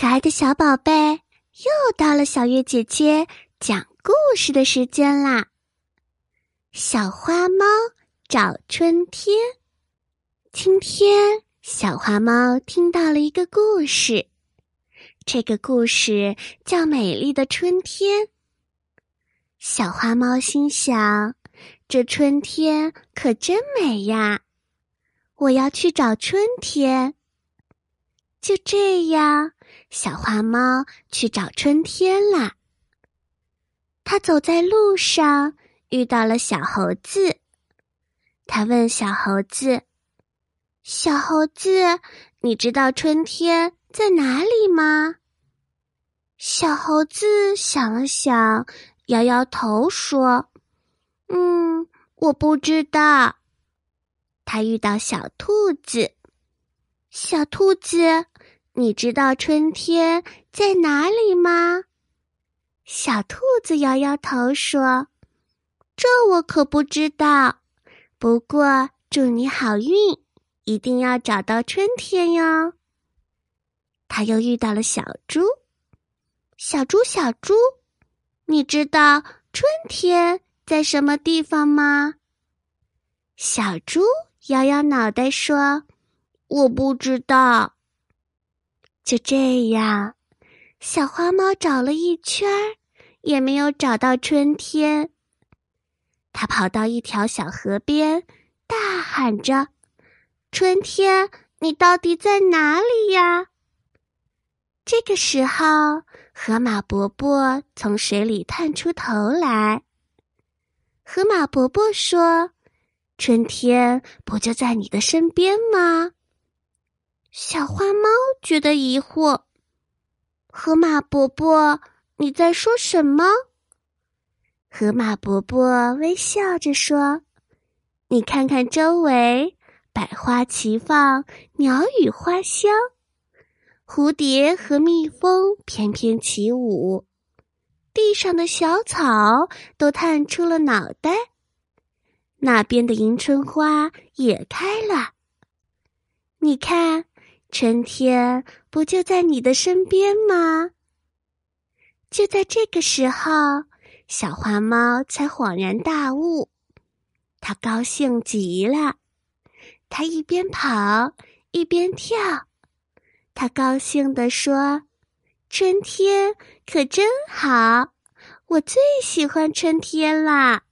可爱的小宝贝，又到了小月姐姐讲故事的时间啦！小花猫找春天。今天，小花猫听到了一个故事，这个故事叫《美丽的春天》。小花猫心想：这春天可真美呀！我要去找春天。就这样。小花猫去找春天啦。它走在路上，遇到了小猴子。它问小猴子：“小猴子，你知道春天在哪里吗？”小猴子想了想，摇摇头说：“嗯，我不知道。”他遇到小兔子，小兔子。你知道春天在哪里吗？小兔子摇摇头说：“这我可不知道。不过祝你好运，一定要找到春天哟。”他又遇到了小猪，小猪小猪，你知道春天在什么地方吗？小猪摇摇脑袋说：“我不知道。”就这样，小花猫找了一圈儿，也没有找到春天。它跑到一条小河边，大喊着：“春天，你到底在哪里呀？”这个时候，河马伯伯从水里探出头来。河马伯伯说：“春天不就在你的身边吗？”小花猫觉得疑惑：“河马伯伯，你在说什么？”河马伯伯微笑着说：“你看看周围，百花齐放，鸟语花香，蝴蝶和蜜蜂翩翩起舞，地上的小草都探出了脑袋，那边的迎春花也开了，你看。”春天不就在你的身边吗？就在这个时候，小花猫才恍然大悟，它高兴极了。它一边跑一边跳，它高兴地说：“春天可真好，我最喜欢春天啦！”